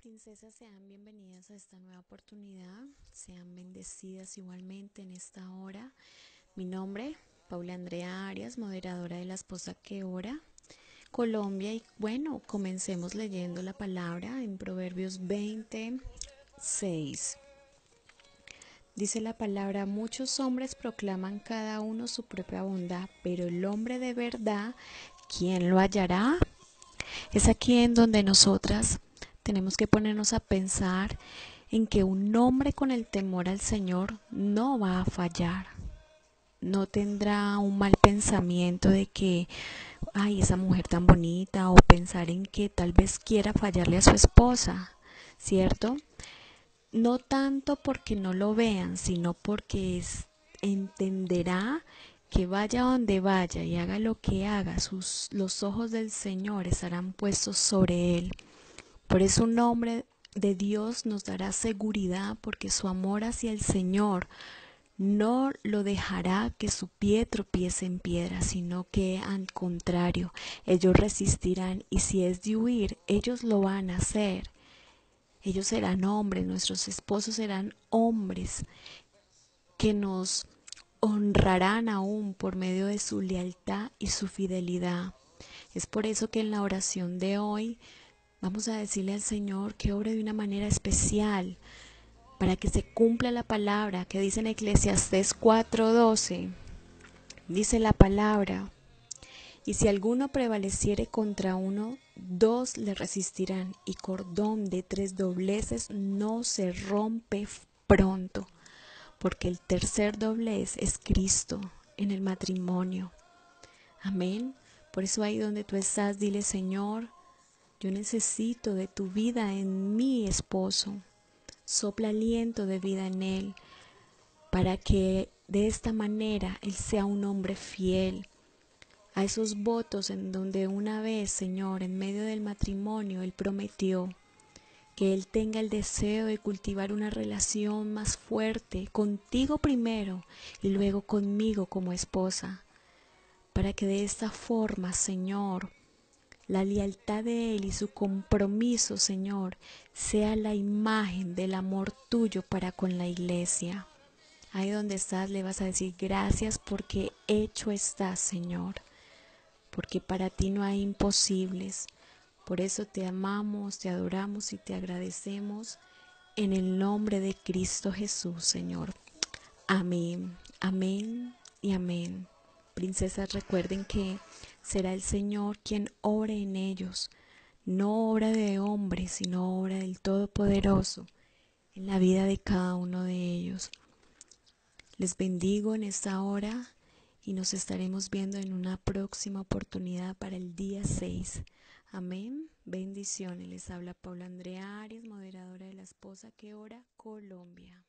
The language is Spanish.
princesas, sean bienvenidas a esta nueva oportunidad, sean bendecidas igualmente en esta hora. Mi nombre, Paula Andrea Arias, moderadora de La Esposa que Ora, Colombia. Y bueno, comencemos leyendo la palabra en Proverbios 26. Dice la palabra, muchos hombres proclaman cada uno su propia bondad, pero el hombre de verdad, ¿quién lo hallará? Es aquí en donde nosotras tenemos que ponernos a pensar en que un hombre con el temor al Señor no va a fallar. No tendrá un mal pensamiento de que, ay, esa mujer tan bonita, o pensar en que tal vez quiera fallarle a su esposa, ¿cierto? No tanto porque no lo vean, sino porque entenderá que vaya donde vaya y haga lo que haga, sus, los ojos del Señor estarán puestos sobre él. Por eso un hombre de Dios nos dará seguridad porque su amor hacia el Señor no lo dejará que su pie tropiece en piedra, sino que al contrario, ellos resistirán y si es de huir, ellos lo van a hacer. Ellos serán hombres, nuestros esposos serán hombres que nos honrarán aún por medio de su lealtad y su fidelidad. Es por eso que en la oración de hoy Vamos a decirle al Señor que obre de una manera especial para que se cumpla la palabra que dice en Eclesiastés 4:12. Dice la palabra, y si alguno prevaleciere contra uno, dos le resistirán, y cordón de tres dobleces no se rompe pronto, porque el tercer doblez es Cristo en el matrimonio. Amén. Por eso ahí donde tú estás, dile Señor, yo necesito de tu vida en mi esposo. Sopla aliento de vida en él para que de esta manera él sea un hombre fiel a esos votos en donde una vez, Señor, en medio del matrimonio, él prometió que él tenga el deseo de cultivar una relación más fuerte contigo primero y luego conmigo como esposa, para que de esta forma, Señor, la lealtad de Él y su compromiso, Señor, sea la imagen del amor tuyo para con la iglesia. Ahí donde estás le vas a decir gracias porque hecho estás, Señor, porque para ti no hay imposibles. Por eso te amamos, te adoramos y te agradecemos en el nombre de Cristo Jesús, Señor. Amén, amén y amén. Princesas, recuerden que será el Señor quien ore en ellos, no obra de hombre, sino obra del Todopoderoso en la vida de cada uno de ellos. Les bendigo en esta hora y nos estaremos viendo en una próxima oportunidad para el día 6. Amén. Bendiciones. Les habla Paula Andrea Arias, moderadora de la esposa que ora Colombia.